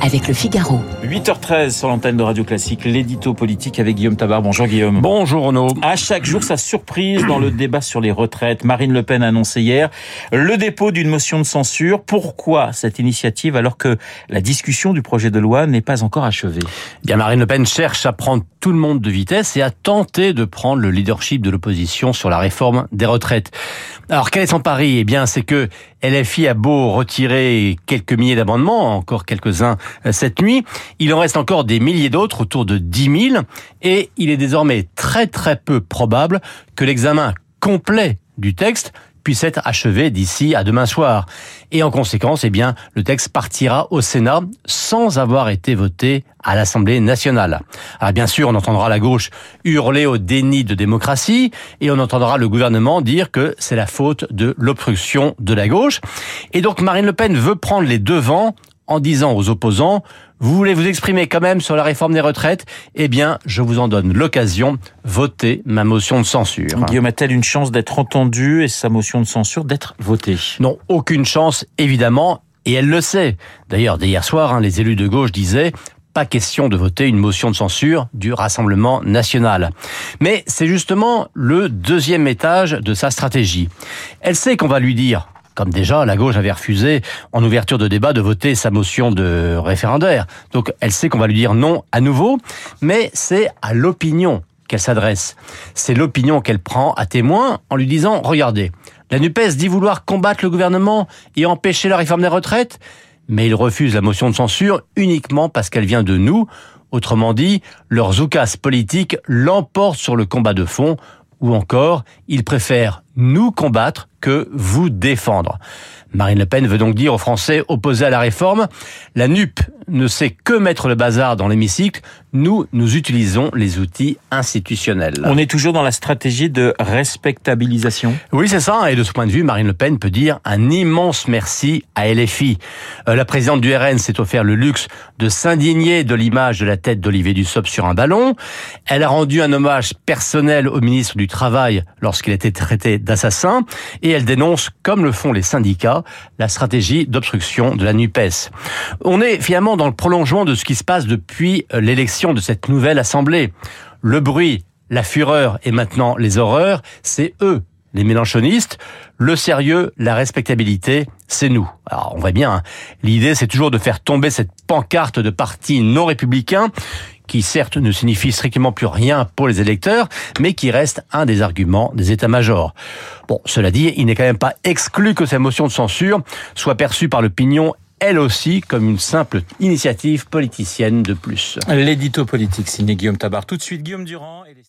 avec le Figaro. 8h13 sur l'antenne de Radio Classique, l'édito politique avec Guillaume Tabar. Bonjour Guillaume. Bonjour Renaud. À chaque jour, sa surprise dans le débat sur les retraites. Marine Le Pen a annoncé hier le dépôt d'une motion de censure. Pourquoi cette initiative alors que la discussion du projet de loi n'est pas encore achevée? Bien, Marine Le Pen cherche à prendre tout le monde de vitesse et à tenter de prendre le leadership de l'opposition sur la réforme des retraites. Alors, quel est son pari? Eh bien, c'est que LFI a beau retirer quelques milliers d'amendements, encore quelques-uns cette nuit, il en reste encore des milliers d'autres, autour de 10 000, et il est désormais très très peu probable que l'examen complet du texte puisse être achevé d'ici à demain soir. Et en conséquence, eh bien, le texte partira au Sénat sans avoir été voté à l'Assemblée nationale. Alors bien sûr, on entendra la gauche hurler au déni de démocratie et on entendra le gouvernement dire que c'est la faute de l'obstruction de la gauche. Et donc Marine Le Pen veut prendre les devants en disant aux opposants vous voulez vous exprimer quand même sur la réforme des retraites? Eh bien, je vous en donne l'occasion. Votez ma motion de censure. Guillaume a-t-elle une chance d'être entendue et sa motion de censure d'être votée? Non, aucune chance, évidemment. Et elle le sait. D'ailleurs, dès hier soir, hein, les élus de gauche disaient pas question de voter une motion de censure du Rassemblement national. Mais c'est justement le deuxième étage de sa stratégie. Elle sait qu'on va lui dire comme déjà la gauche avait refusé en ouverture de débat de voter sa motion de référendaire. Donc elle sait qu'on va lui dire non à nouveau, mais c'est à l'opinion qu'elle s'adresse. C'est l'opinion qu'elle prend à témoin en lui disant, regardez, la NUPES dit vouloir combattre le gouvernement et empêcher la réforme des retraites, mais il refuse la motion de censure uniquement parce qu'elle vient de nous. Autrement dit, leur zoukas politique l'emporte sur le combat de fond, ou encore, ils préfèrent nous combattre que vous défendre. Marine Le Pen veut donc dire aux Français opposés à la réforme, la NUP ne sait que mettre le bazar dans l'hémicycle, nous, nous utilisons les outils institutionnels. On est toujours dans la stratégie de respectabilisation Oui, c'est ça, et de ce point de vue, Marine Le Pen peut dire un immense merci à LFI. Euh, la présidente du RN s'est offert le luxe de s'indigner de l'image de la tête d'Olivier Dussopt sur un ballon. Elle a rendu un hommage personnel au ministre du Travail lorsqu'il était traité d'assassin, et elle dénonce, comme le font les syndicats, la stratégie d'obstruction de la NUPES. On est finalement dans le prolongement de ce qui se passe depuis euh, l'élection de cette nouvelle Assemblée. Le bruit, la fureur et maintenant les horreurs, c'est eux, les mélanchonistes. Le sérieux, la respectabilité, c'est nous. Alors on voit bien, hein. l'idée c'est toujours de faire tomber cette pancarte de parti non républicain qui certes ne signifie strictement plus rien pour les électeurs, mais qui reste un des arguments des états-majors. Bon, cela dit, il n'est quand même pas exclu que cette motion de censure soit perçue par l'opinion elle aussi comme une simple initiative politicienne de plus. L'édito politique signé Guillaume Tabar. Tout de suite, Guillaume Durand. Et les...